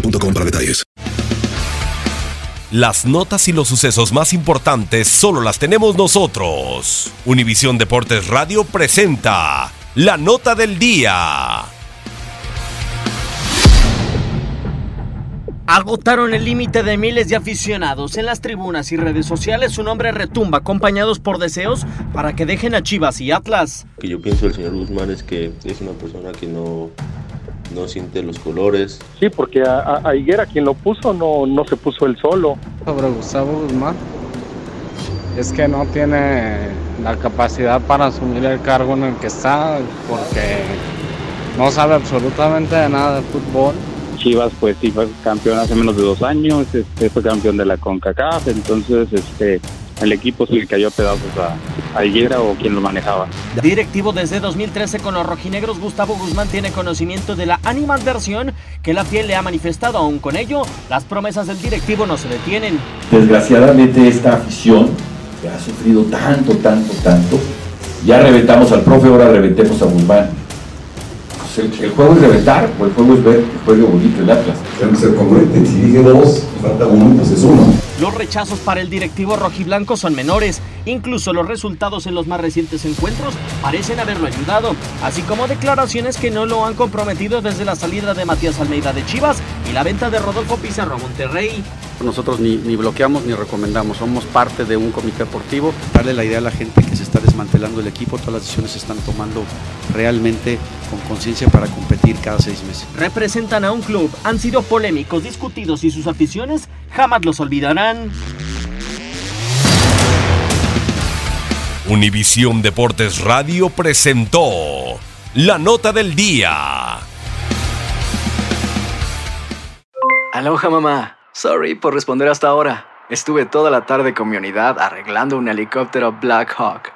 boostmobile.com para detalles. Las notas y los sucesos más importantes solo las tenemos nosotros. Univisión Deportes Radio presenta la nota del día. Agotaron el límite de miles de aficionados. En las tribunas y redes sociales su nombre retumba, acompañados por deseos para que dejen a Chivas y Atlas. Lo que yo pienso del señor Guzmán es que es una persona que no, no siente los colores. Sí, porque a, a- a Higuera quien lo puso no, no se puso él solo. Sobre Gustavo Guzmán, es que no tiene la capacidad para asumir el cargo en el que está, porque no sabe absolutamente de nada de fútbol. Chivas pues sí fue campeón hace menos de dos años, este, fue campeón de la CONCACAF, entonces este el equipo se le cayó a pedazos a, a Higuera o quien lo manejaba. Directivo desde 2013 con los rojinegros, Gustavo Guzmán tiene conocimiento de la animadversión que la fiel le ha manifestado. Aún con ello, las promesas del directivo no se detienen. Desgraciadamente esta afición que ha sufrido tanto, tanto, tanto, ya reventamos al profe, ahora reventemos a Guzmán. Pues el, el juego es reventar, o el juego es ver que juegue bonito el Atlas. Tenemos que ser congruentes. Si dije dos y falta uno, pues es uno. Los rechazos para el directivo rojiblanco son menores. Incluso los resultados en los más recientes encuentros parecen haberlo ayudado, así como declaraciones que no lo han comprometido desde la salida de Matías Almeida de Chivas y la venta de Rodolfo Pizarro a Monterrey. Nosotros ni, ni bloqueamos ni recomendamos, somos parte de un comité deportivo. Darle la idea a la gente que se está desmantelando el equipo, todas las decisiones se están tomando realmente con conciencia para competir cada seis meses. Representan a un club, han sido polémicos, discutidos y sus aficiones jamás los olvidarán. Univisión Deportes Radio presentó la nota del día. Aloha mamá. Sorry por responder hasta ahora. Estuve toda la tarde con mi unidad arreglando un helicóptero Black Hawk.